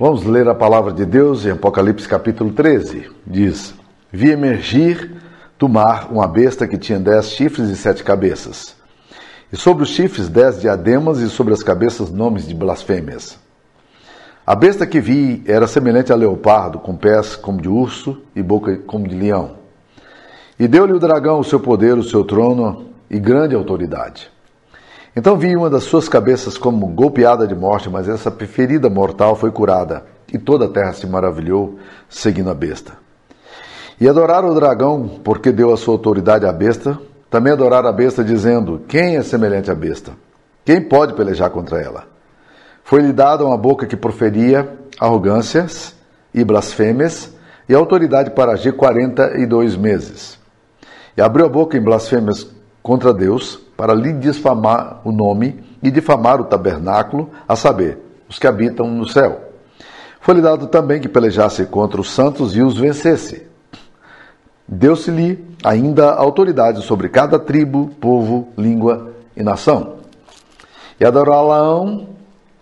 Vamos ler a palavra de Deus em Apocalipse capítulo 13. Diz: Vi emergir do mar uma besta que tinha dez chifres e sete cabeças. E sobre os chifres dez diademas e sobre as cabeças nomes de blasfêmias. A besta que vi era semelhante a leopardo, com pés como de urso e boca como de leão. E deu-lhe o dragão o seu poder, o seu trono e grande autoridade. Então vi uma das suas cabeças como golpeada de morte, mas essa ferida mortal foi curada, e toda a terra se maravilhou, seguindo a besta. E adoraram o dragão, porque deu a sua autoridade à besta. Também adoraram a besta, dizendo: Quem é semelhante à besta? Quem pode pelejar contra ela? Foi-lhe dada uma boca que proferia arrogâncias e blasfêmias, e autoridade para agir quarenta e dois meses. E abriu a boca em blasfêmias contra Deus, para lhe difamar o nome e difamar o tabernáculo, a saber, os que habitam no céu. Foi-lhe dado também que pelejasse contra os santos e os vencesse. Deu-se-lhe ainda autoridade sobre cada tribo, povo, língua e nação. E adorá-la-ão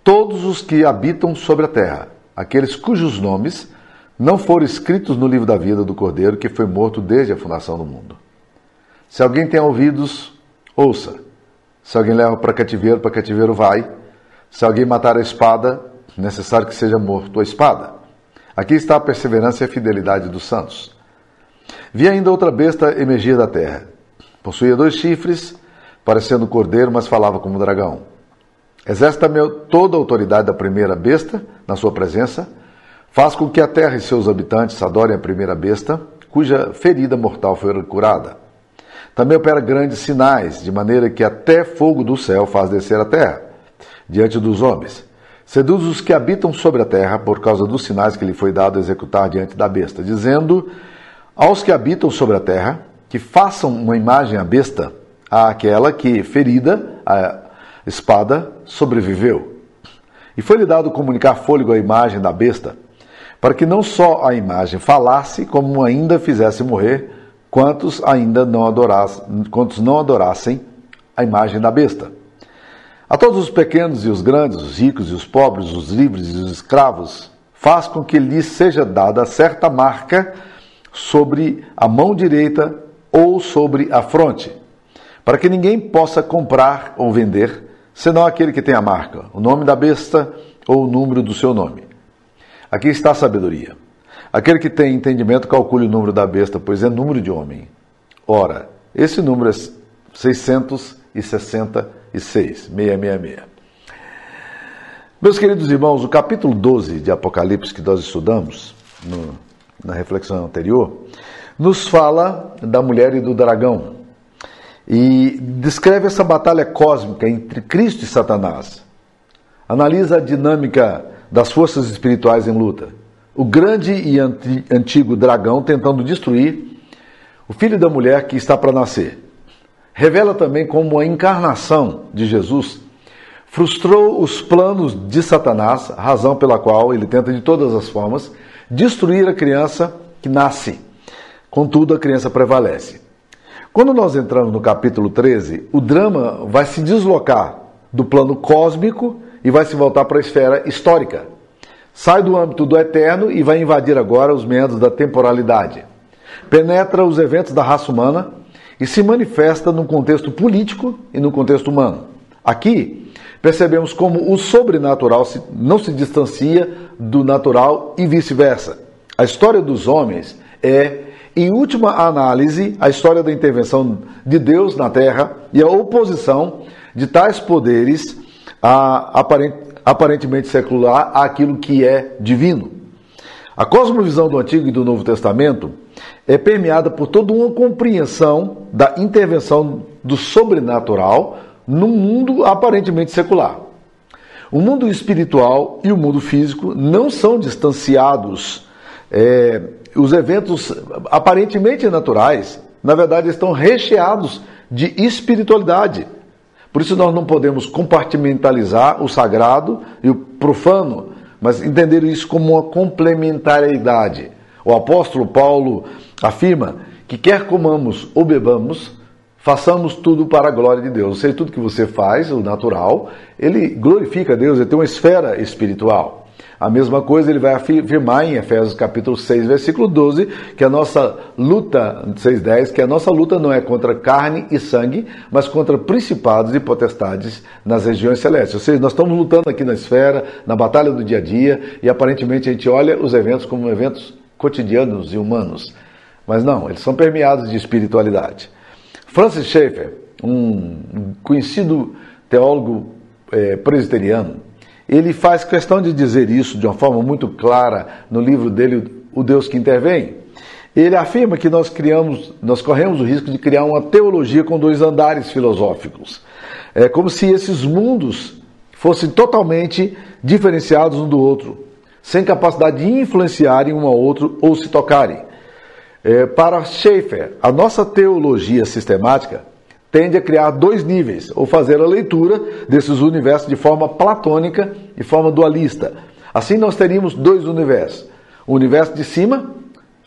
todos os que habitam sobre a terra, aqueles cujos nomes não foram escritos no livro da vida do Cordeiro que foi morto desde a fundação do mundo. Se alguém tem ouvidos, ouça. Se alguém leva para cativeiro, para cativeiro vai. Se alguém matar a espada, necessário que seja morto a espada. Aqui está a perseverança e a fidelidade dos santos. Vi ainda outra besta emergir da terra. Possuía dois chifres, parecendo cordeiro, mas falava como dragão. Exerce também toda a autoridade da primeira besta na sua presença. Faz com que a terra e seus habitantes adorem a primeira besta, cuja ferida mortal foi curada. Também opera grandes sinais, de maneira que até fogo do céu faz descer a terra, diante dos homens. Seduz os que habitam sobre a terra por causa dos sinais que lhe foi dado executar diante da besta, dizendo aos que habitam sobre a terra que façam uma imagem à besta, àquela que, ferida, a espada, sobreviveu. E foi-lhe dado comunicar fôlego à imagem da besta, para que não só a imagem falasse, como ainda fizesse morrer quantos ainda não adorassem, quantos não adorassem a imagem da besta. A todos os pequenos e os grandes, os ricos e os pobres, os livres e os escravos, faz com que lhes seja dada certa marca sobre a mão direita ou sobre a fronte, para que ninguém possa comprar ou vender, senão aquele que tem a marca, o nome da besta ou o número do seu nome. Aqui está a sabedoria. Aquele que tem entendimento, calcule o número da besta, pois é número de homem. Ora, esse número é 666, 666. Meus queridos irmãos, o capítulo 12 de Apocalipse que nós estudamos no, na reflexão anterior, nos fala da mulher e do dragão. E descreve essa batalha cósmica entre Cristo e Satanás. Analisa a dinâmica das forças espirituais em luta o grande e antigo dragão tentando destruir o filho da mulher que está para nascer. Revela também como a encarnação de Jesus frustrou os planos de Satanás, razão pela qual ele tenta de todas as formas destruir a criança que nasce. Contudo, a criança prevalece. Quando nós entramos no capítulo 13, o drama vai se deslocar do plano cósmico e vai se voltar para a esfera histórica sai do âmbito do eterno e vai invadir agora os meandros da temporalidade. Penetra os eventos da raça humana e se manifesta num contexto político e no contexto humano. Aqui, percebemos como o sobrenatural não se distancia do natural e vice-versa. A história dos homens é, em última análise, a história da intervenção de Deus na terra e a oposição de tais poderes a, aparente, aparentemente secular àquilo que é divino. A cosmovisão do Antigo e do Novo Testamento é permeada por toda uma compreensão da intervenção do sobrenatural num mundo aparentemente secular. O mundo espiritual e o mundo físico não são distanciados. É, os eventos aparentemente naturais, na verdade, estão recheados de espiritualidade. Por isso nós não podemos compartimentalizar o sagrado e o profano, mas entender isso como uma complementariedade. O apóstolo Paulo afirma que quer comamos ou bebamos, façamos tudo para a glória de Deus. Ou seja, tudo que você faz, o natural, ele glorifica Deus, ele tem uma esfera espiritual. A mesma coisa ele vai afirmar em Efésios capítulo 6, versículo 12, que a nossa luta, 6:10, que a nossa luta não é contra carne e sangue, mas contra principados e potestades nas regiões celestes. Ou seja, nós estamos lutando aqui na esfera, na batalha do dia a dia, e aparentemente a gente olha os eventos como eventos cotidianos e humanos. Mas não, eles são permeados de espiritualidade. Francis Schaeffer, um conhecido teólogo é, presbiteriano, ele faz questão de dizer isso de uma forma muito clara no livro dele, O Deus que Intervém. Ele afirma que nós criamos, nós corremos o risco de criar uma teologia com dois andares filosóficos. É como se esses mundos fossem totalmente diferenciados um do outro, sem capacidade de influenciarem um ao outro ou se tocarem. É, para Schaeffer, a nossa teologia sistemática tende a criar dois níveis, ou fazer a leitura desses universos de forma platônica e forma dualista. Assim nós teríamos dois universos. O universo de cima,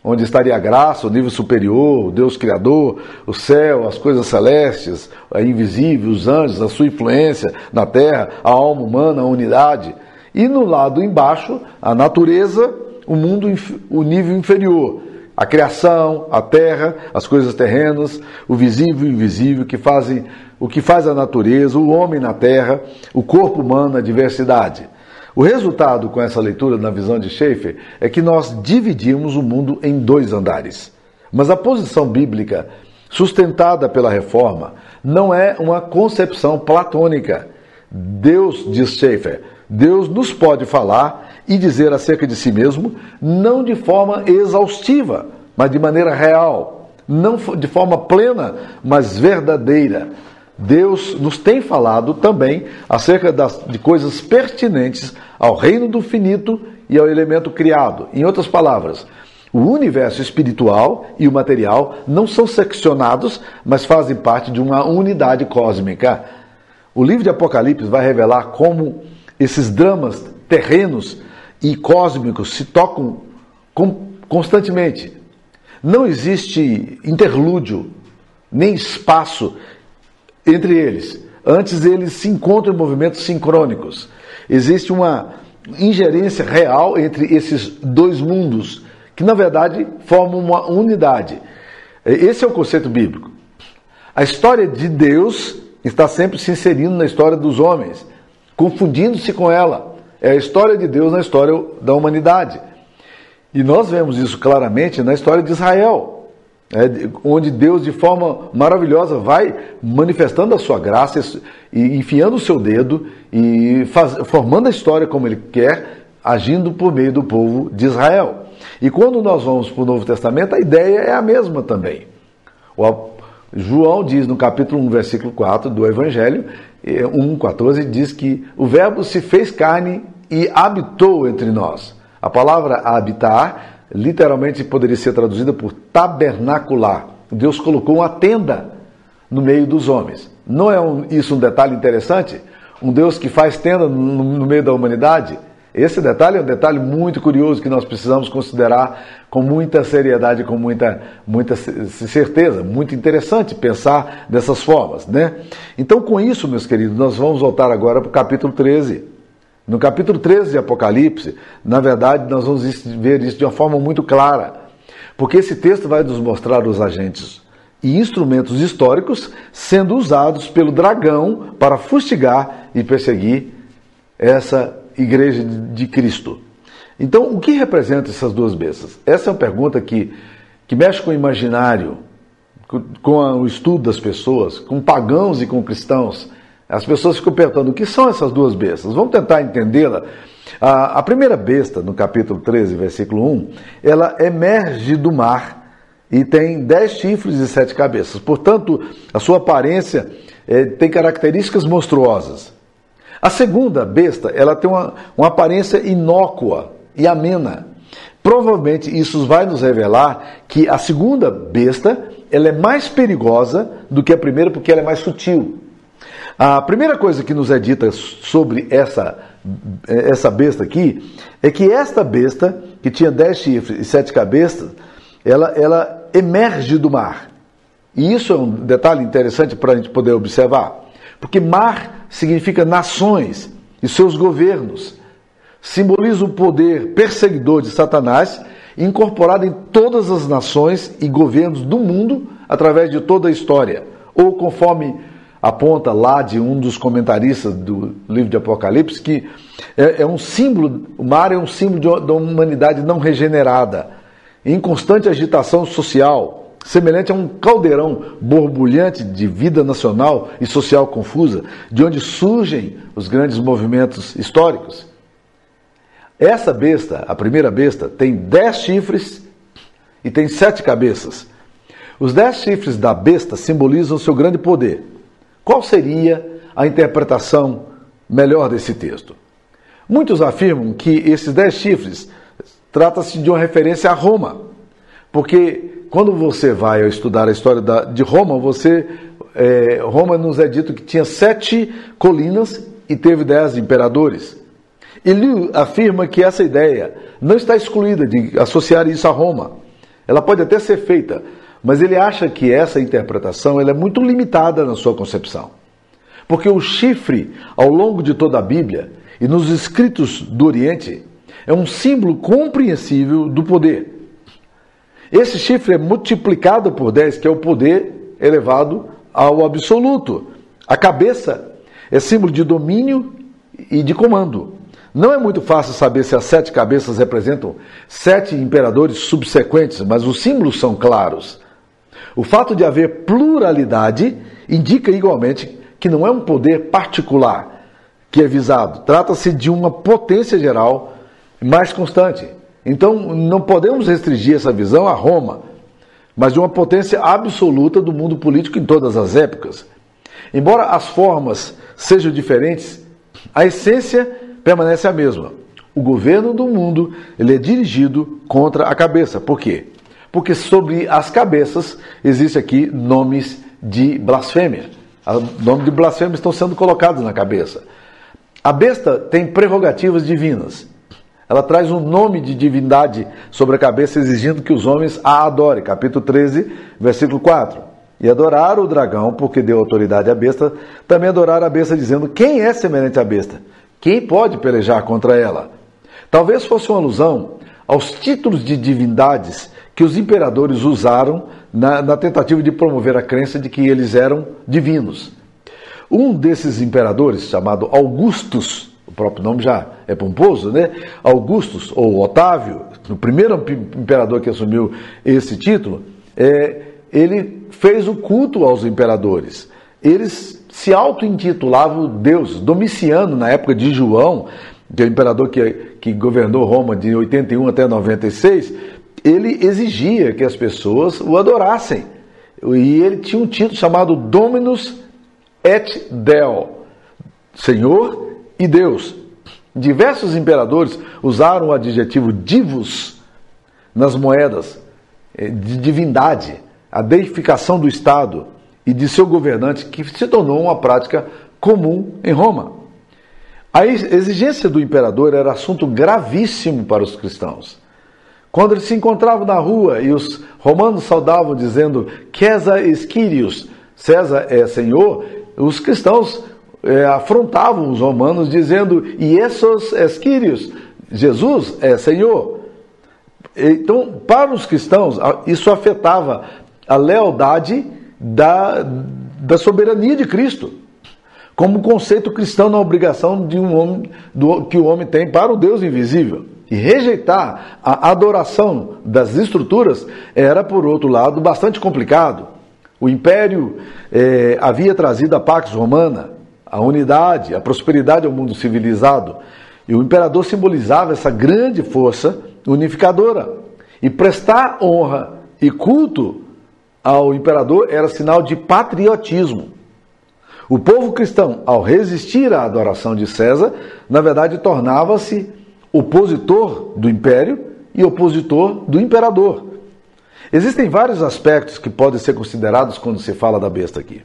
onde estaria a graça, o nível superior, o Deus Criador, o céu, as coisas celestes, a invisível, os anjos, a sua influência na terra, a alma humana, a unidade. E no lado embaixo, a natureza, o mundo, o nível inferior, a criação, a terra, as coisas terrenas, o visível e o invisível, que fazem o que faz a natureza, o homem na terra, o corpo humano, a diversidade. O resultado com essa leitura na visão de Schaeffer é que nós dividimos o mundo em dois andares. Mas a posição bíblica sustentada pela reforma não é uma concepção platônica. Deus, diz Schaeffer, Deus nos pode falar e dizer acerca de si mesmo, não de forma exaustiva, mas de maneira real, não de forma plena, mas verdadeira. Deus nos tem falado também acerca das, de coisas pertinentes ao reino do finito e ao elemento criado. Em outras palavras, o universo espiritual e o material não são seccionados, mas fazem parte de uma unidade cósmica. O livro de Apocalipse vai revelar como esses dramas terrenos e cósmicos se tocam constantemente. Não existe interlúdio, nem espaço entre eles. Antes eles se encontram em movimentos sincrônicos. Existe uma ingerência real entre esses dois mundos, que na verdade formam uma unidade. Esse é o conceito bíblico. A história de Deus está sempre se inserindo na história dos homens, confundindo-se com ela. É a história de Deus na história da humanidade. E nós vemos isso claramente na história de Israel, né, onde Deus, de forma maravilhosa, vai manifestando a sua graça e enfiando o seu dedo e faz, formando a história como ele quer, agindo por meio do povo de Israel. E quando nós vamos para o Novo Testamento, a ideia é a mesma também. O João diz no capítulo 1, versículo 4 do Evangelho, 1,14, eh, diz que o Verbo se fez carne e habitou entre nós. A palavra habitar literalmente poderia ser traduzida por tabernacular. Deus colocou uma tenda no meio dos homens. Não é um, isso um detalhe interessante? Um Deus que faz tenda no, no meio da humanidade? Esse detalhe é um detalhe muito curioso que nós precisamos considerar com muita seriedade, com muita, muita certeza. Muito interessante pensar dessas formas, né? Então, com isso, meus queridos, nós vamos voltar agora para o capítulo 13. No capítulo 13 de Apocalipse, na verdade, nós vamos ver isso de uma forma muito clara, porque esse texto vai nos mostrar os agentes e instrumentos históricos sendo usados pelo dragão para fustigar e perseguir essa igreja de Cristo. Então, o que representam essas duas bestas? Essa é uma pergunta que, que mexe com o imaginário, com, com o estudo das pessoas, com pagãos e com cristãos. As pessoas ficam perguntando o que são essas duas bestas. Vamos tentar entendê-la. A, a primeira besta, no capítulo 13, versículo 1, ela emerge do mar e tem dez chifres e sete cabeças. Portanto, a sua aparência é, tem características monstruosas. A segunda besta, ela tem uma, uma aparência inócua e amena. Provavelmente isso vai nos revelar que a segunda besta ela é mais perigosa do que a primeira porque ela é mais sutil. A primeira coisa que nos é dita sobre essa, essa besta aqui é que esta besta, que tinha dez chifres e sete cabeças, ela, ela emerge do mar. E isso é um detalhe interessante para a gente poder observar, porque mar significa nações e seus governos. simboliza o poder perseguidor de Satanás, incorporado em todas as nações e governos do mundo através de toda a história. Ou conforme aponta lá de um dos comentaristas do livro de Apocalipse, que é, é um símbolo, o mar é um símbolo da humanidade não regenerada, em constante agitação social, semelhante a um caldeirão borbulhante de vida nacional e social confusa, de onde surgem os grandes movimentos históricos. Essa besta, a primeira besta, tem dez chifres e tem sete cabeças. Os dez chifres da besta simbolizam seu grande poder. Qual seria a interpretação melhor desse texto? Muitos afirmam que esses dez chifres trata-se de uma referência a Roma, porque quando você vai estudar a história de Roma, você é, Roma nos é dito que tinha sete colinas e teve dez imperadores. Ele afirma que essa ideia não está excluída de associar isso a Roma. Ela pode até ser feita, mas ele acha que essa interpretação ela é muito limitada na sua concepção. Porque o chifre, ao longo de toda a Bíblia e nos escritos do Oriente, é um símbolo compreensível do poder. Esse chifre é multiplicado por 10, que é o poder elevado ao absoluto. A cabeça é símbolo de domínio e de comando. Não é muito fácil saber se as sete cabeças representam sete imperadores subsequentes, mas os símbolos são claros. O fato de haver pluralidade indica igualmente que não é um poder particular que é visado, trata-se de uma potência geral mais constante. Então não podemos restringir essa visão a Roma, mas de uma potência absoluta do mundo político em todas as épocas. Embora as formas sejam diferentes, a essência permanece a mesma. O governo do mundo ele é dirigido contra a cabeça. Por quê? Porque sobre as cabeças existe aqui nomes de blasfêmia. Nomes de blasfêmia estão sendo colocados na cabeça. A besta tem prerrogativas divinas. Ela traz um nome de divindade sobre a cabeça, exigindo que os homens a adorem. Capítulo 13, versículo 4. E adoraram o dragão, porque deu autoridade à besta. Também adoraram a besta, dizendo: Quem é semelhante à besta? Quem pode pelejar contra ela? Talvez fosse uma alusão aos títulos de divindades que os imperadores usaram na, na, tentativa de promover a crença de que eles eram divinos. Um desses imperadores, chamado Augustus, o próprio nome já é pomposo, né? Augustus, ou Otávio, o primeiro imperador que assumiu esse título, é, ele fez o culto aos imperadores. Eles se auto-intitulava Deus. Domiciano, na época de João, que é o imperador que, que governou Roma de 81 até 96, ele exigia que as pessoas o adorassem. E ele tinha um título chamado Dominus et Deo, Senhor e Deus. Diversos imperadores usaram o adjetivo divus nas moedas, eh, de divindade, a deificação do Estado e de seu governante, que se tornou uma prática comum em Roma. A exigência do imperador era assunto gravíssimo para os cristãos. Quando eles se encontravam na rua e os romanos saudavam dizendo César Esquírios, César é Senhor, os cristãos é, afrontavam os romanos dizendo Iesos Esquírios, Jesus é Senhor. Então, para os cristãos, isso afetava a lealdade da, da soberania de Cristo, como conceito cristão na obrigação de um homem, do, que o homem tem para o Deus invisível. E rejeitar a adoração das estruturas era, por outro lado, bastante complicado. O império eh, havia trazido a Pax Romana, a unidade, a prosperidade ao mundo civilizado. E o imperador simbolizava essa grande força unificadora. E prestar honra e culto ao imperador era sinal de patriotismo. O povo cristão, ao resistir à adoração de César, na verdade tornava-se opositor do império e opositor do imperador. Existem vários aspectos que podem ser considerados quando se fala da besta aqui.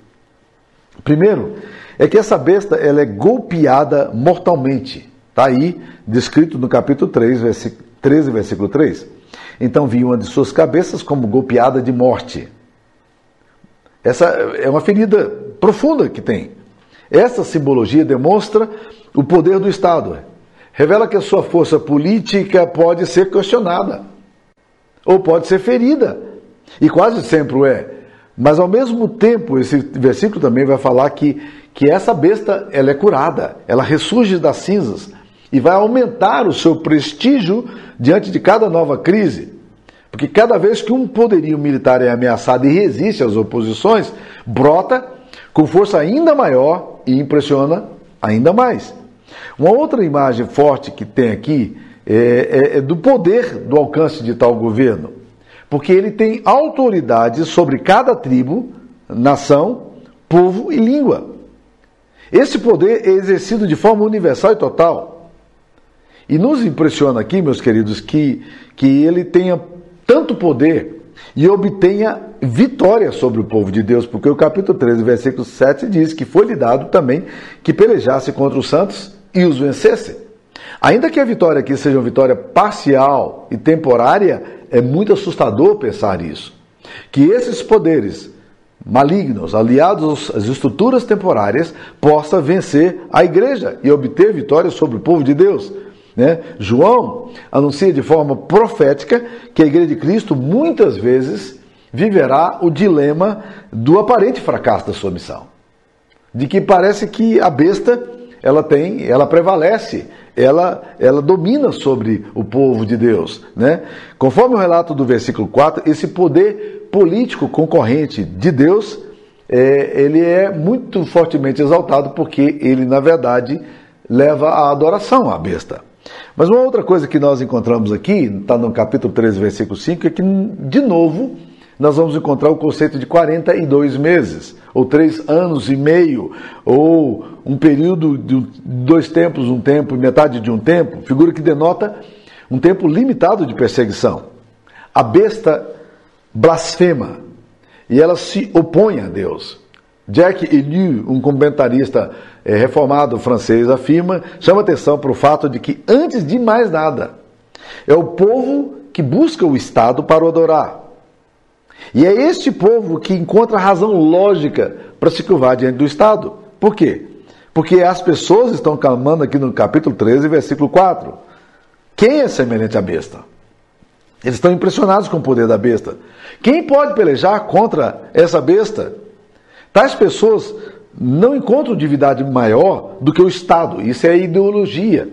Primeiro, é que essa besta ela é golpeada mortalmente. Está aí descrito no capítulo 3, versículo 13, versículo 3. Então vi uma de suas cabeças como golpeada de morte. Essa é uma ferida profunda que tem. Essa simbologia demonstra o poder do Estado, revela que a sua força política pode ser questionada ou pode ser ferida, e quase sempre é. Mas ao mesmo tempo, esse versículo também vai falar que, que essa besta ela é curada, ela ressurge das cinzas e vai aumentar o seu prestígio diante de cada nova crise. Porque cada vez que um poderio militar é ameaçado e resiste às oposições, brota com força ainda maior e impressiona ainda mais. Uma outra imagem forte que tem aqui é, é, é do poder do alcance de tal governo, porque ele tem autoridade sobre cada tribo, nação, povo e língua. Esse poder é exercido de forma universal e total. E nos impressiona aqui, meus queridos, que, que ele tenha tanto poder e obtenha vitória sobre o povo de Deus, porque o capítulo 13, versículo 7 diz que foi-lhe dado também que pelejasse contra os santos e os vencesse. Ainda que a vitória aqui seja uma vitória parcial e temporária, é muito assustador pensar isso. Que esses poderes malignos, aliados às estruturas temporárias, possa vencer a igreja e obter vitória sobre o povo de Deus. Né? João anuncia de forma profética que a igreja de Cristo muitas vezes viverá o dilema do aparente fracasso da sua missão. De que parece que a besta ela tem, ela prevalece, ela, ela domina sobre o povo de Deus. Né? Conforme o relato do versículo 4, esse poder político concorrente de Deus, é, ele é muito fortemente exaltado porque ele, na verdade, leva à adoração à besta. Mas uma outra coisa que nós encontramos aqui, está no capítulo 13, versículo 5, é que, de novo, nós vamos encontrar o conceito de 42 meses, ou três anos e meio, ou um período de dois tempos, um tempo e metade de um tempo, figura que denota um tempo limitado de perseguição. A besta blasfema e ela se opõe a Deus. Jack Ellul, um comentarista é, reformado francês, afirma, chama atenção para o fato de que, antes de mais nada, é o povo que busca o Estado para o adorar. E é este povo que encontra razão lógica para se curvar diante do Estado. Por quê? Porque as pessoas estão clamando aqui no capítulo 13, versículo 4. Quem é semelhante à besta? Eles estão impressionados com o poder da besta. Quem pode pelejar contra essa besta? Tais pessoas não encontram divindade maior do que o Estado. Isso é ideologia.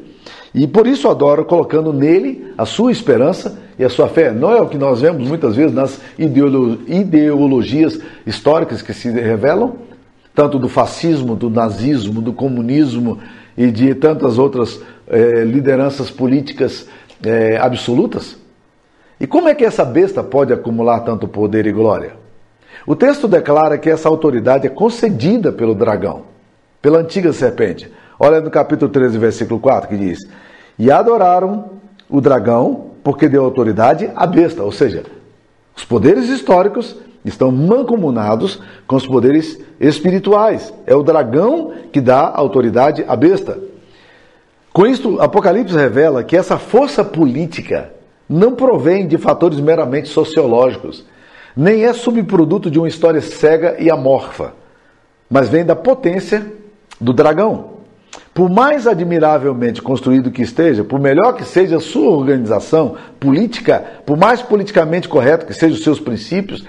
E por isso adoram colocando nele a sua esperança e a sua fé. Não é o que nós vemos muitas vezes nas ideologias históricas que se revelam, tanto do fascismo, do nazismo, do comunismo e de tantas outras eh, lideranças políticas eh, absolutas. E como é que essa besta pode acumular tanto poder e glória? O texto declara que essa autoridade é concedida pelo dragão, pela antiga serpente. Olha no capítulo 13, versículo 4, que diz: E adoraram o dragão, porque deu autoridade à besta. Ou seja, os poderes históricos estão mancomunados com os poderes espirituais. É o dragão que dá autoridade à besta. Com isto, Apocalipse revela que essa força política não provém de fatores meramente sociológicos, nem é subproduto de uma história cega e amorfa, mas vem da potência do dragão. Por mais admiravelmente construído que esteja, por melhor que seja a sua organização política, por mais politicamente correto que sejam os seus princípios,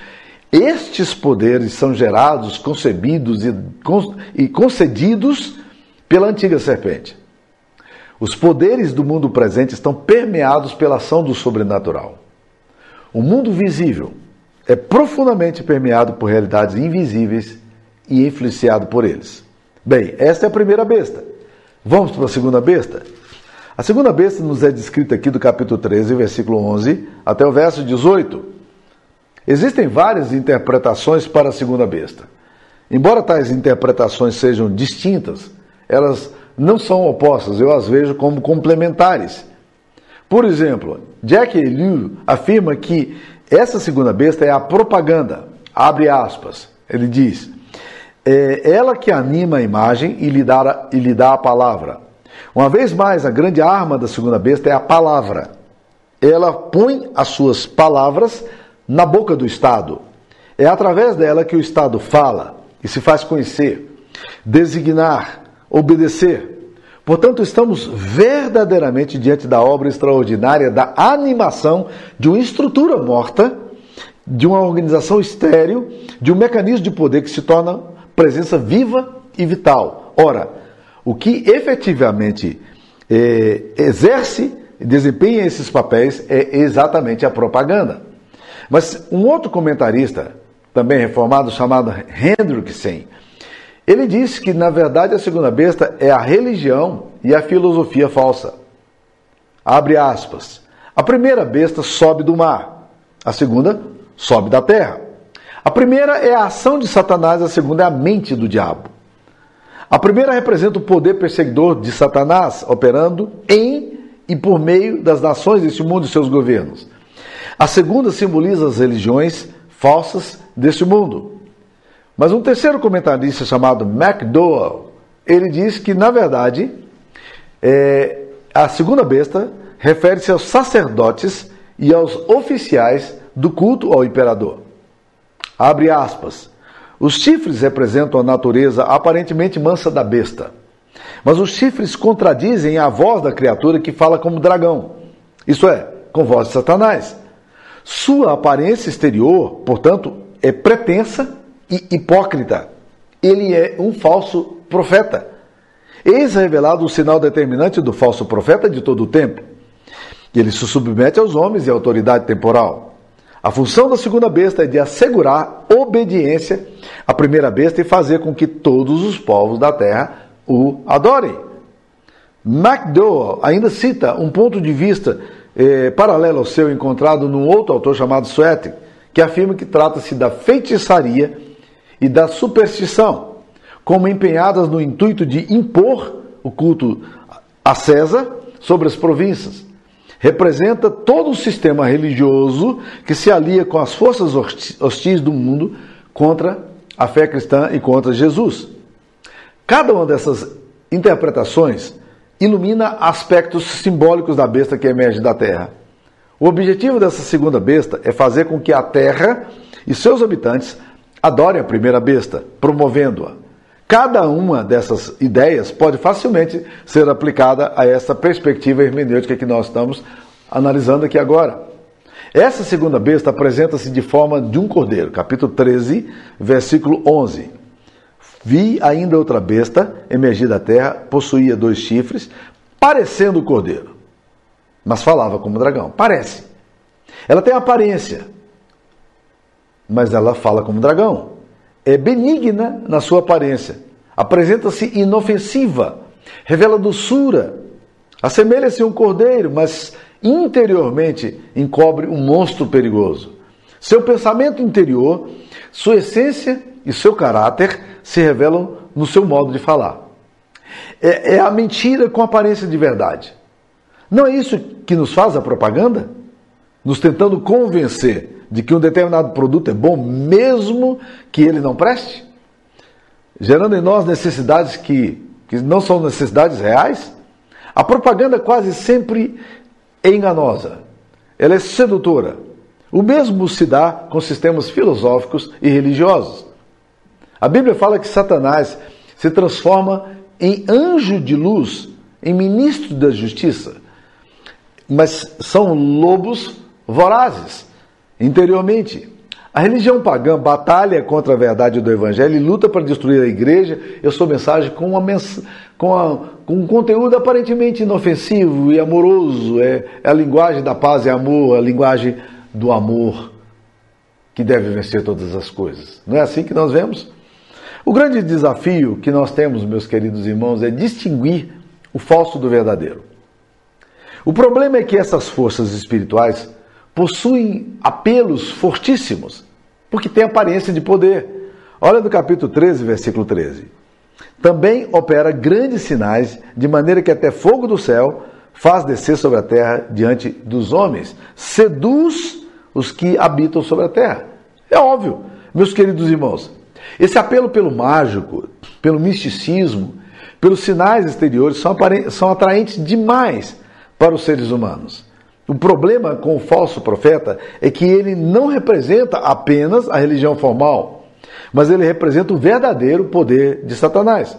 estes poderes são gerados, concebidos e concedidos pela antiga serpente. Os poderes do mundo presente estão permeados pela ação do sobrenatural. O mundo visível é profundamente permeado por realidades invisíveis e influenciado por eles. Bem, esta é a primeira besta. Vamos para a segunda besta? A segunda besta nos é descrita aqui do capítulo 13, versículo 11, até o verso 18. Existem várias interpretações para a segunda besta. Embora tais interpretações sejam distintas, elas não são opostas, eu as vejo como complementares. Por exemplo, Jack Liu afirma que essa segunda besta é a propaganda. Abre aspas. Ele diz: é ela que anima a imagem e lhe, dá, e lhe dá a palavra. Uma vez mais, a grande arma da segunda besta é a palavra. Ela põe as suas palavras na boca do Estado. É através dela que o Estado fala e se faz conhecer, designar, obedecer. Portanto, estamos verdadeiramente diante da obra extraordinária da animação de uma estrutura morta, de uma organização estéril, de um mecanismo de poder que se torna presença viva e vital. Ora, o que efetivamente é, exerce e desempenha esses papéis é exatamente a propaganda. Mas um outro comentarista, também reformado, chamado Hendrickson, ele disse que, na verdade, a segunda besta é a religião e a filosofia falsa. Abre aspas. A primeira besta sobe do mar, a segunda sobe da terra. A primeira é a ação de Satanás, a segunda é a mente do diabo. A primeira representa o poder perseguidor de Satanás operando em e por meio das nações deste mundo e seus governos. A segunda simboliza as religiões falsas deste mundo. Mas um terceiro comentarista chamado McDowell, ele diz que, na verdade, é, a segunda besta refere-se aos sacerdotes e aos oficiais do culto ao imperador. Abre aspas. Os chifres representam a natureza aparentemente mansa da besta. Mas os chifres contradizem a voz da criatura que fala como dragão. Isso é, com voz de Satanás. Sua aparência exterior, portanto, é pretensa e hipócrita. Ele é um falso profeta. Eis revelado o sinal determinante do falso profeta de todo o tempo. Ele se submete aos homens e à autoridade temporal. A função da segunda besta é de assegurar obediência à primeira besta e fazer com que todos os povos da terra o adorem. McDowell ainda cita um ponto de vista eh, paralelo ao seu encontrado num outro autor chamado Sweat, que afirma que trata-se da feitiçaria e da superstição, como empenhadas no intuito de impor o culto a César sobre as províncias. Representa todo o sistema religioso que se alia com as forças hostis do mundo contra a fé cristã e contra Jesus. Cada uma dessas interpretações ilumina aspectos simbólicos da besta que emerge da terra. O objetivo dessa segunda besta é fazer com que a terra e seus habitantes adore a primeira besta, promovendo-a. Cada uma dessas ideias pode facilmente ser aplicada a essa perspectiva hermenêutica que nós estamos analisando aqui agora. Essa segunda besta apresenta-se de forma de um cordeiro, capítulo 13, versículo 11. Vi ainda outra besta emergir da terra, possuía dois chifres, parecendo o cordeiro, mas falava como dragão. Parece. Ela tem aparência, mas ela fala como dragão. É benigna na sua aparência. Apresenta-se inofensiva, revela doçura, assemelha-se a um cordeiro, mas interiormente encobre um monstro perigoso. Seu pensamento interior, sua essência e seu caráter se revelam no seu modo de falar. É, é a mentira com aparência de verdade. Não é isso que nos faz a propaganda? Nos tentando convencer de que um determinado produto é bom, mesmo que ele não preste? Gerando em nós necessidades que, que não são necessidades reais? A propaganda quase sempre é enganosa, ela é sedutora. O mesmo se dá com sistemas filosóficos e religiosos. A Bíblia fala que Satanás se transforma em anjo de luz, em ministro da justiça. Mas são lobos vorazes interiormente. A religião pagã batalha contra a verdade do Evangelho e luta para destruir a igreja e a sua mensagem com, uma mens com, a, com um conteúdo aparentemente inofensivo e amoroso. É, é a linguagem da paz e amor, a linguagem do amor que deve vencer todas as coisas. Não é assim que nós vemos? O grande desafio que nós temos, meus queridos irmãos, é distinguir o falso do verdadeiro. O problema é que essas forças espirituais possuem apelos fortíssimos, porque têm aparência de poder. Olha no capítulo 13, versículo 13. Também opera grandes sinais, de maneira que até fogo do céu faz descer sobre a terra diante dos homens, seduz os que habitam sobre a terra. É óbvio, meus queridos irmãos, esse apelo pelo mágico, pelo misticismo, pelos sinais exteriores são, são atraentes demais para os seres humanos. O problema com o falso profeta é que ele não representa apenas a religião formal, mas ele representa o verdadeiro poder de Satanás.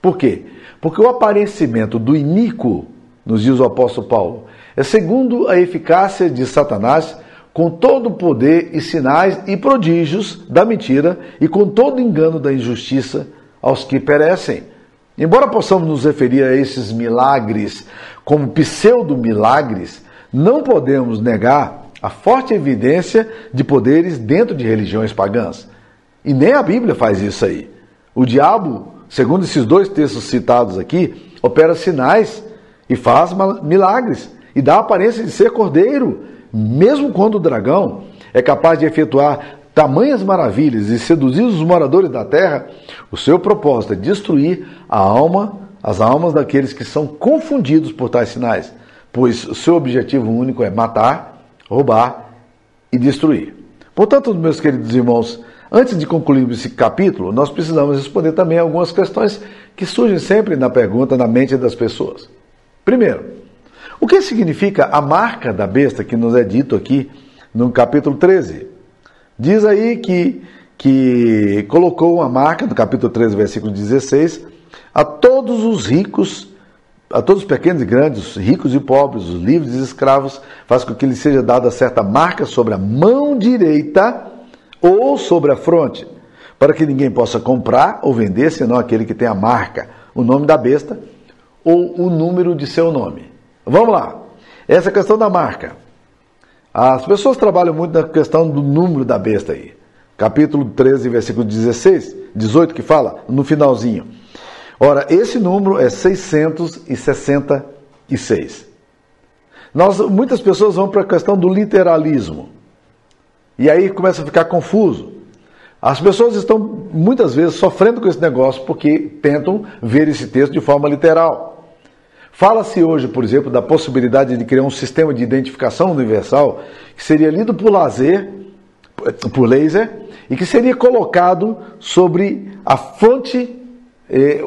Por quê? Porque o aparecimento do iníquo, nos diz o apóstolo Paulo, é segundo a eficácia de Satanás, com todo o poder e sinais e prodígios da mentira e com todo engano da injustiça aos que perecem. Embora possamos nos referir a esses milagres como pseudo-milagres, não podemos negar a forte evidência de poderes dentro de religiões pagãs. E nem a Bíblia faz isso aí. O diabo, segundo esses dois textos citados aqui, opera sinais e faz milagres e dá a aparência de ser cordeiro, mesmo quando o dragão é capaz de efetuar tamanhas maravilhas e seduzir os moradores da terra, o seu propósito é destruir a alma, as almas daqueles que são confundidos por tais sinais, pois seu objetivo único é matar, roubar e destruir. Portanto, meus queridos irmãos, antes de concluirmos esse capítulo, nós precisamos responder também algumas questões que surgem sempre na pergunta, na mente das pessoas. Primeiro, o que significa a marca da besta que nos é dito aqui no capítulo 13? Diz aí que, que colocou uma marca, no capítulo 13, versículo 16, a todos os ricos, a todos os pequenos e grandes, os ricos e pobres, os livres e escravos, faz com que lhe seja dada certa marca sobre a mão direita ou sobre a fronte, para que ninguém possa comprar ou vender senão aquele que tem a marca, o nome da besta ou o número de seu nome. Vamos lá. Essa é questão da marca. As pessoas trabalham muito na questão do número da besta aí. Capítulo 13, versículo 16, 18 que fala, no finalzinho. Ora, esse número é 666. Nós, muitas pessoas vão para a questão do literalismo. E aí começa a ficar confuso. As pessoas estão muitas vezes sofrendo com esse negócio porque tentam ver esse texto de forma literal. Fala-se hoje, por exemplo, da possibilidade de criar um sistema de identificação universal que seria lido por laser, por laser, e que seria colocado sobre a fonte,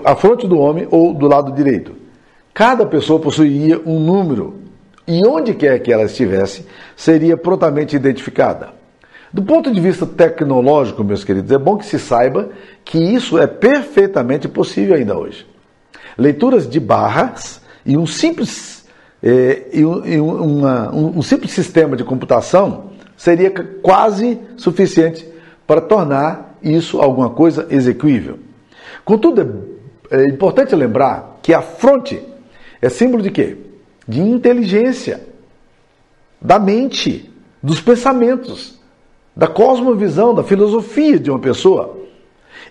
a fonte do homem ou do lado direito. Cada pessoa possuiria um número e onde quer que ela estivesse, seria prontamente identificada. Do ponto de vista tecnológico, meus queridos, é bom que se saiba que isso é perfeitamente possível ainda hoje. Leituras de barras e um simples, é, e um, e uma, um, um simples sistema de computação seria quase suficiente para tornar isso alguma coisa execuível. Contudo, é, é importante lembrar que a fronte é símbolo de quê? De inteligência, da mente, dos pensamentos, da cosmovisão, da filosofia de uma pessoa.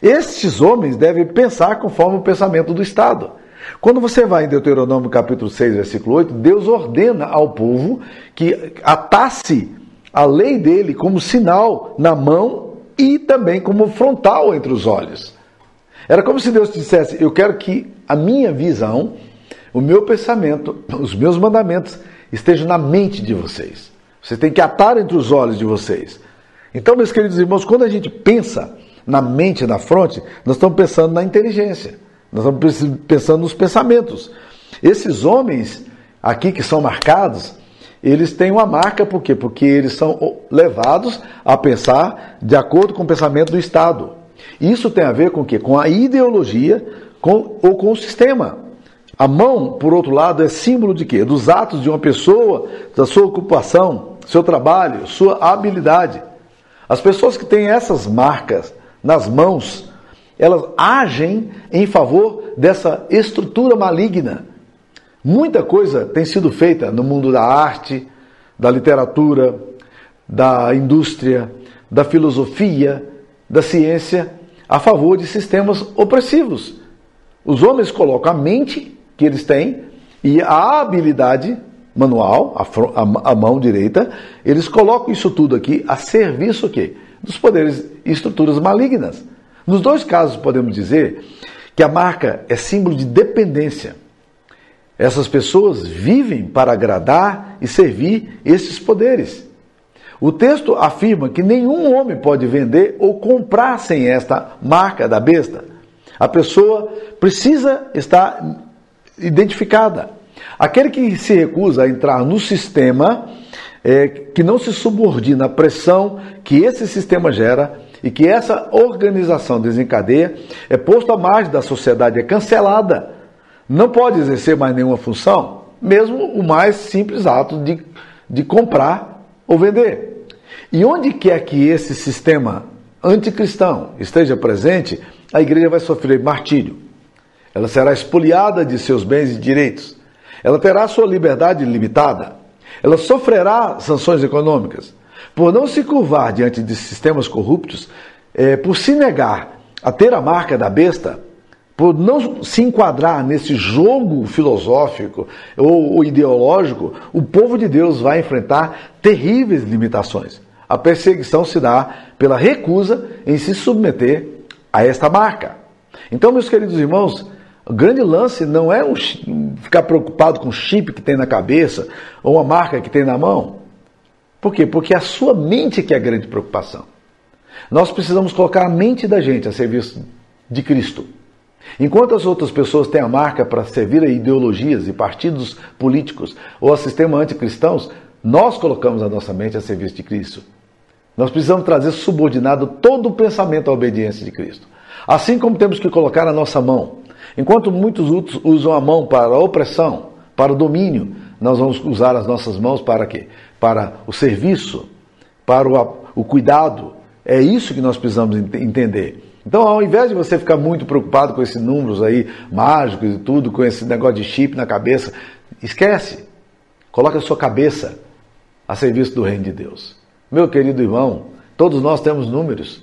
Estes homens devem pensar conforme o pensamento do Estado. Quando você vai em Deuteronômio capítulo 6, versículo 8, Deus ordena ao povo que atasse a lei dele como sinal na mão e também como frontal entre os olhos. Era como se Deus dissesse: Eu quero que a minha visão, o meu pensamento, os meus mandamentos estejam na mente de vocês. Você tem que atar entre os olhos de vocês. Então, meus queridos irmãos, quando a gente pensa na mente, na fronte, nós estamos pensando na inteligência. Nós estamos pensando nos pensamentos. Esses homens aqui que são marcados, eles têm uma marca, por quê? Porque eles são levados a pensar de acordo com o pensamento do Estado. Isso tem a ver com o quê? Com a ideologia com, ou com o sistema. A mão, por outro lado, é símbolo de quê? Dos atos de uma pessoa, da sua ocupação, seu trabalho, sua habilidade. As pessoas que têm essas marcas nas mãos, elas agem em favor dessa estrutura maligna. Muita coisa tem sido feita no mundo da arte, da literatura, da indústria, da filosofia, da ciência, a favor de sistemas opressivos. Os homens colocam a mente que eles têm e a habilidade manual, a, mão direita, eles colocam isso tudo aqui a serviço quê? dos poderes e estruturas malignas. Nos dois casos, podemos dizer que a marca é símbolo de dependência. Essas pessoas vivem para agradar e servir esses poderes. O texto afirma que nenhum homem pode vender ou comprar sem esta marca da besta. A pessoa precisa estar identificada. Aquele que se recusa a entrar no sistema, é, que não se subordina à pressão que esse sistema gera, e que essa organização desencadeia, é posto à margem da sociedade, é cancelada. não pode exercer mais nenhuma função, mesmo o mais simples ato de, de comprar ou vender. E onde quer que esse sistema anticristão esteja presente, a igreja vai sofrer martírio. Ela será expoliada de seus bens e direitos. Ela terá sua liberdade limitada. Ela sofrerá sanções econômicas. Por não se curvar diante de sistemas corruptos, é, por se negar a ter a marca da besta, por não se enquadrar nesse jogo filosófico ou, ideológico, o povo de Deus vai enfrentar terríveis limitações. A perseguição se dá pela recusa em se submeter a esta marca. Então, meus queridos irmãos, o grande lance não é ficar preocupado com o chip que tem na cabeça ou a marca que tem na mão. Por quê? Porque é a sua mente que é a grande preocupação. Nós precisamos colocar a mente da gente a serviço de Cristo. Enquanto as outras pessoas têm a marca para servir a ideologias e partidos políticos ou a sistema anticristãos, nós colocamos a nossa mente a serviço de Cristo. Nós precisamos trazer subordinado todo o pensamento à obediência de Cristo. Assim como temos que colocar a nossa mão. Enquanto muitos outros usam a mão para a opressão, para o domínio, nós vamos usar as nossas mãos para quê? Para o serviço, para o, o cuidado. É isso que nós precisamos entender. Então, ao invés de você ficar muito preocupado com esses números aí mágicos e tudo, com esse negócio de chip na cabeça, esquece. Coloque a sua cabeça a serviço do reino de Deus. Meu querido irmão, todos nós temos números.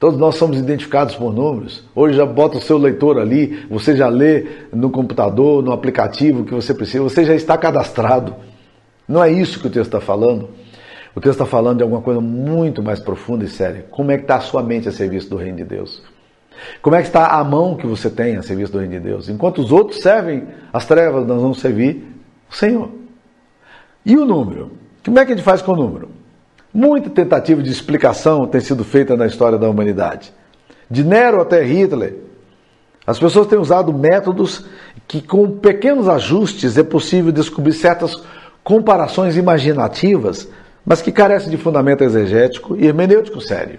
Todos nós somos identificados por números. Hoje já bota o seu leitor ali, você já lê no computador, no aplicativo que você precisa, você já está cadastrado. Não é isso que o texto está falando. O texto está falando de alguma coisa muito mais profunda e séria. Como é que está a sua mente a serviço do reino de Deus? Como é que está a mão que você tem a serviço do reino de Deus? Enquanto os outros servem as trevas, nós vamos servir o Senhor. E o número? Como é que a gente faz com o número? Muita tentativa de explicação tem sido feita na história da humanidade. De Nero até Hitler, as pessoas têm usado métodos que, com pequenos ajustes, é possível descobrir certas comparações imaginativas mas que carece de fundamento exegético e hermenêutico sério.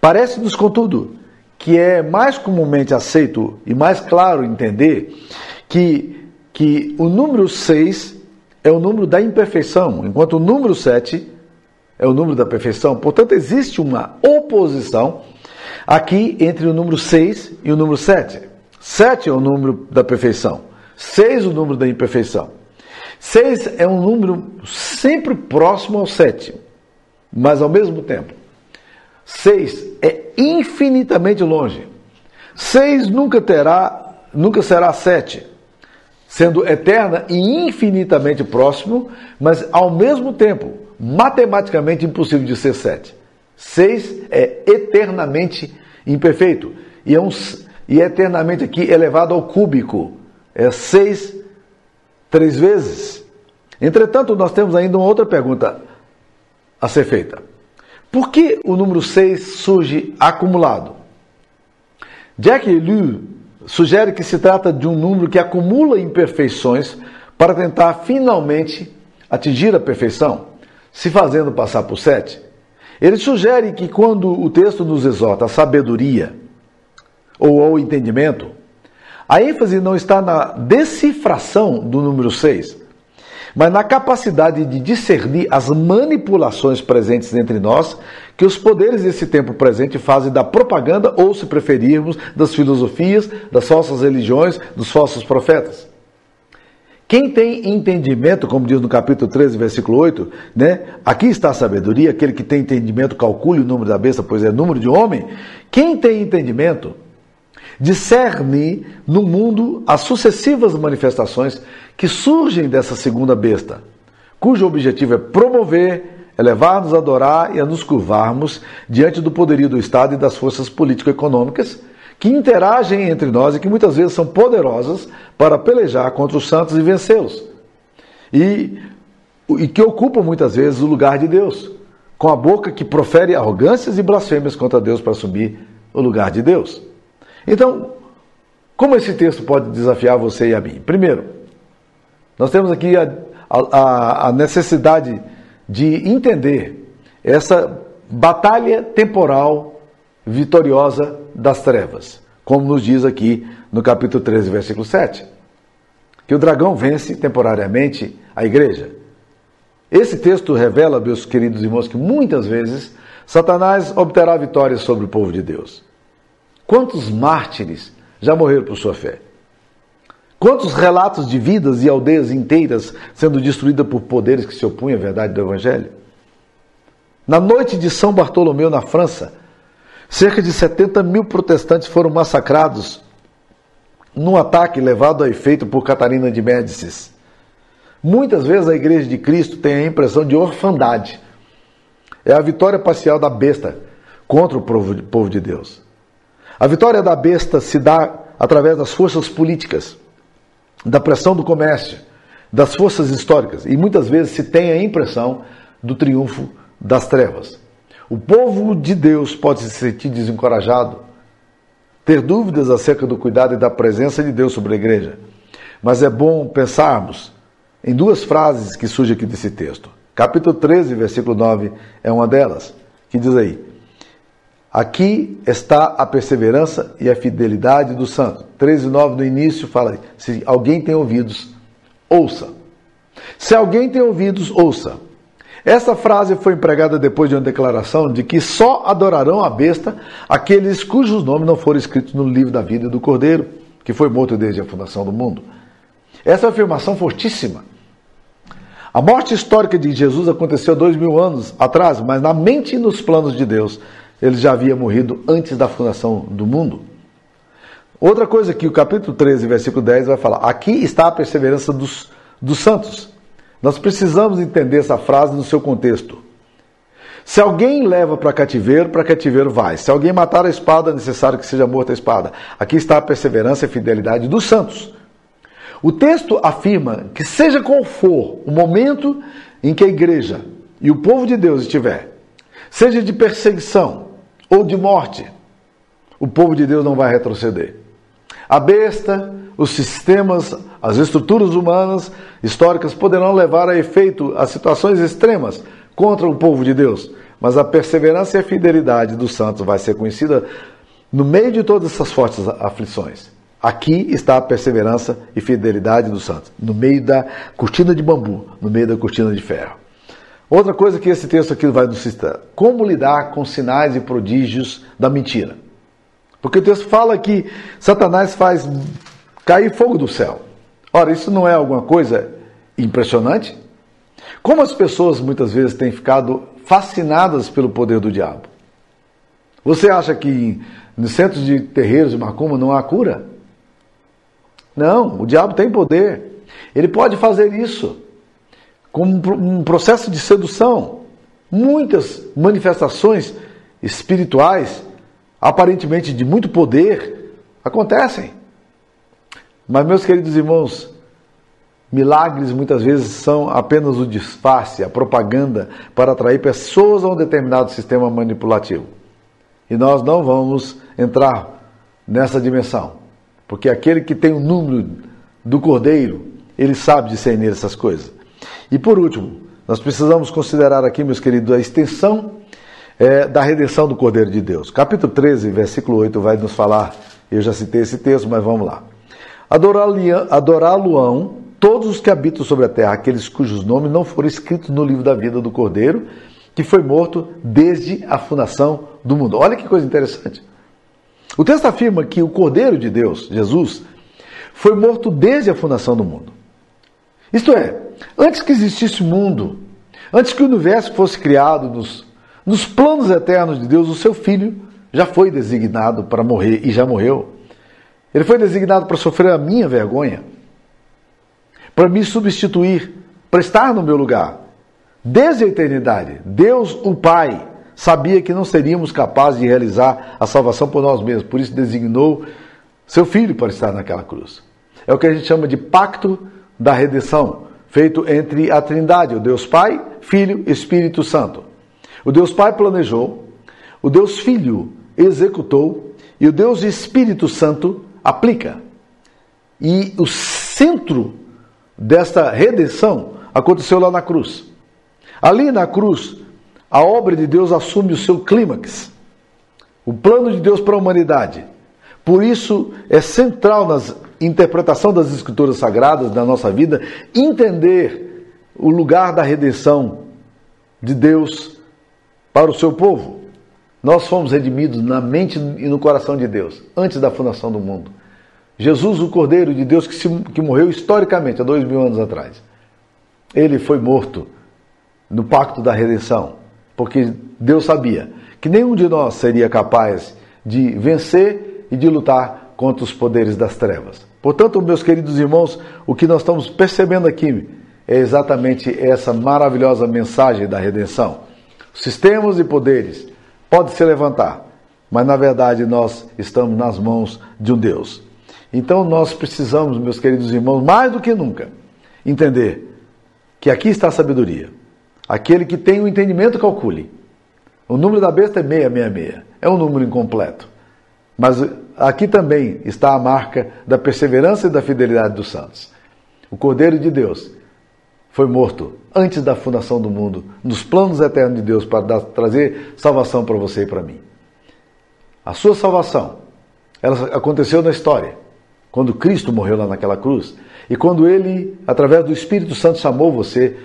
Parece-nos, contudo, que é mais comumente aceito e mais claro entender que, que o número 6 é o número da imperfeição, enquanto o número 7 é o número da perfeição. Portanto, existe uma oposição aqui entre o número 6 e o número 7. 7 é o número da perfeição, 6 o número da imperfeição. Seis é um número sempre próximo ao sete, mas ao mesmo tempo. Seis é infinitamente longe. Seis nunca terá, nunca será sete, sendo eterna e infinitamente próximo, mas ao mesmo tempo matematicamente impossível de ser sete. Seis é eternamente imperfeito e é, um, e é eternamente aqui elevado ao cúbico. É seis três vezes. Entretanto, nós temos ainda uma outra pergunta a ser feita. Por que o número 6 surge acumulado? Jack Liu sugere que se trata de um número que acumula imperfeições para tentar finalmente atingir a perfeição, se fazendo passar por 7. Ele sugere que quando o texto nos exorta a sabedoria ou ao entendimento, a ênfase não está na decifração do número 6, mas na capacidade de discernir as manipulações presentes entre nós que os poderes desse tempo presente fazem da propaganda ou, se preferirmos, das filosofias, das falsas religiões, dos falsos profetas. Quem tem entendimento, como diz no capítulo 13, versículo 8, né? Aqui está a sabedoria, aquele que tem entendimento calcule o número da besta, pois é número de homem. Quem tem entendimento discerne no mundo as sucessivas manifestações que surgem dessa segunda besta, cujo objetivo é promover, elevar-nos a adorar e a nos curvarmos diante do poderio do Estado e das forças político-econômicas que interagem entre nós e que muitas vezes são poderosas para pelejar contra os santos e vencê-los. E, e que ocupam muitas vezes o lugar de Deus, com a boca que profere arrogâncias e blasfêmias contra Deus para assumir o lugar de Deus. Então, como esse texto pode desafiar você e a mim? Primeiro, nós temos aqui a, a, a necessidade de entender essa batalha temporal vitoriosa das trevas, como nos diz aqui no capítulo 13, versículo 7. Que o dragão vence temporariamente a igreja. Esse texto revela, meus queridos irmãos, que muitas vezes Satanás obterá vitória sobre o povo de Deus. Quantos mártires já morreram por sua fé? Quantos relatos de vidas e aldeias inteiras sendo destruídas por poderes que se opunham à verdade do Evangelho? Na noite de São Bartolomeu, na França, cerca de 70 mil protestantes foram massacrados num ataque levado a efeito por Catarina de Médicis. Muitas vezes a Igreja de Cristo tem a impressão de orfandade. É a vitória parcial da besta contra o povo de Deus. A vitória da besta se dá através das forças políticas, da pressão do comércio, das forças históricas, e muitas vezes se tem a impressão do triunfo das trevas. O povo de Deus pode se sentir desencorajado, ter dúvidas acerca do cuidado e da presença de Deus sobre a igreja. Mas é bom pensarmos em duas frases que surgem aqui desse texto. Capítulo 13, versículo 9 é uma delas, que diz aí: Aqui está a perseverança e a fidelidade do santo. 13 e 9 no início fala: se alguém tem ouvidos, ouça. Se alguém tem ouvidos, ouça. Essa frase foi empregada depois de uma declaração de que só adorarão a besta aqueles cujos nomes não foram escritos no livro da vida do Cordeiro, que foi morto desde a fundação do mundo. Essa é uma afirmação fortíssima. A morte histórica de Jesus aconteceu dois mil anos atrás, mas na mente e nos planos de Deus ele já havia morrido antes da fundação do mundo. Outra coisa que o capítulo 13, versículo 10 vai falar: aqui está a perseverança dos, dos santos. Nós precisamos entender essa frase no seu contexto. Se alguém leva para cativeiro, para cativeiro vai. Se alguém matar a espada, é necessário que seja morta a espada. Aqui está a perseverança e fidelidade dos santos. O texto afirma que, seja qual for o momento em que a igreja e o povo de Deus estiver, seja de perseguição, ou de morte, o povo de Deus não vai retroceder. A besta, os sistemas, as estruturas humanas históricas poderão levar a efeito a situações extremas contra o povo de Deus, mas a perseverança e a fidelidade dos santos vai ser conhecida no meio de todas essas fortes aflições. Aqui está a perseverança e fidelidade dos santos, no meio da cortina de bambu, no meio da cortina de ferro. Outra coisa que esse texto aqui vai nos citar: como lidar com sinais e prodígios da mentira. Porque o texto fala que Satanás faz cair fogo do céu. Ora, isso não é alguma coisa impressionante? Como as pessoas muitas vezes têm ficado fascinadas pelo poder do diabo? Você acha que nos centros de terreiros de macumba não há cura? Não, o diabo tem poder. Ele pode fazer isso como um processo de sedução. Muitas manifestações espirituais, aparentemente de muito poder, acontecem. Mas, meus queridos irmãos, milagres muitas vezes são apenas o disfarce, a propaganda para atrair pessoas a um determinado sistema manipulativo. E nós não vamos entrar nessa dimensão, porque aquele que tem o número do cordeiro, ele sabe discernir essas coisas. E por último, nós precisamos considerar aqui, meus queridos, a extensão é, da redenção do Cordeiro de Deus. Capítulo 13, versículo 8 vai nos falar, eu já citei esse texto, mas vamos lá. Adorá-lo-ão todos os que habitam sobre a terra, aqueles cujos nomes não foram escritos no livro da vida do Cordeiro, que foi morto desde a fundação do mundo. Olha que coisa interessante. O texto afirma que o Cordeiro de Deus, Jesus, foi morto desde a fundação do mundo. Isto é, antes que existisse o mundo, antes que o universo fosse criado, nos, nos planos eternos de Deus, o seu filho já foi designado para morrer e já morreu. Ele foi designado para sofrer a minha vergonha, para me substituir, para estar no meu lugar. Desde a eternidade, Deus, o Pai, sabia que não seríamos capazes de realizar a salvação por nós mesmos, por isso designou seu filho para estar naquela cruz. É o que a gente chama de pacto da redenção, feito entre a Trindade, o Deus Pai, Filho e Espírito Santo. O Deus Pai planejou, o Deus Filho executou e o Deus Espírito Santo aplica. E o centro desta redenção aconteceu lá na cruz. Ali na cruz, a obra de Deus assume o seu clímax. O plano de Deus para a humanidade. Por isso é central na interpretação das escrituras sagradas da nossa vida entender o lugar da redenção de Deus para o seu povo. Nós fomos redimidos na mente e no coração de Deus antes da fundação do mundo. Jesus, o Cordeiro de Deus que, se, que morreu historicamente há dois mil anos atrás, ele foi morto no pacto da redenção, porque Deus sabia que nenhum de nós seria capaz de vencer e de lutar contra os poderes das trevas. Portanto, meus queridos irmãos, o que nós estamos percebendo aqui é exatamente essa maravilhosa mensagem da redenção. Sistemas e poderes podem se levantar, mas na verdade nós estamos nas mãos de um Deus. Então nós precisamos, meus queridos irmãos, mais do que nunca, entender que aqui está a sabedoria. Aquele que tem o entendimento, calcule. O número da besta é 666. É um número incompleto. Mas aqui também está a marca da perseverança e da fidelidade dos santos. O Cordeiro de Deus foi morto antes da fundação do mundo, nos planos eternos de Deus para dar, trazer salvação para você e para mim. A sua salvação, ela aconteceu na história, quando Cristo morreu lá naquela cruz e quando ele, através do Espírito Santo, chamou você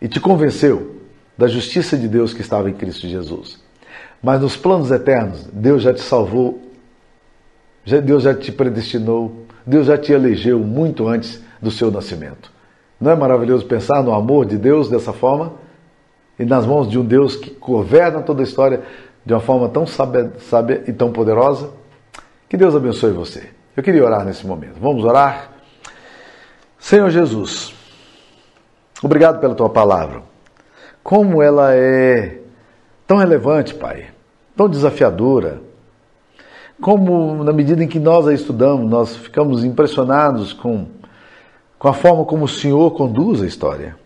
e te convenceu da justiça de Deus que estava em Cristo Jesus. Mas nos planos eternos, Deus já te salvou, Deus já te predestinou, Deus já te elegeu muito antes do seu nascimento. Não é maravilhoso pensar no amor de Deus dessa forma? E nas mãos de um Deus que governa toda a história de uma forma tão sábia, sábia e tão poderosa? Que Deus abençoe você. Eu queria orar nesse momento. Vamos orar? Senhor Jesus, obrigado pela tua palavra. Como ela é tão relevante, Pai, tão desafiadora. Como, na medida em que nós a estudamos, nós ficamos impressionados com com a forma como o Senhor conduz a história.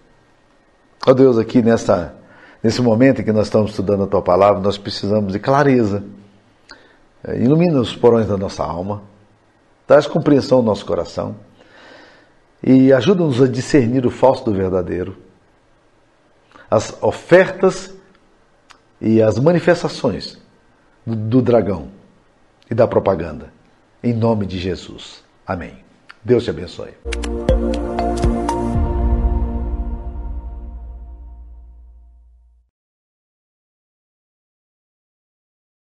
Ó oh Deus, aqui nessa, nesse momento em que nós estamos estudando a Tua palavra, nós precisamos de clareza. É, ilumina os porões da nossa alma, traz compreensão ao nosso coração e ajuda-nos a discernir o falso do verdadeiro, as ofertas e as manifestações do, do dragão e da propaganda. Em nome de Jesus. Amém. Deus te abençoe.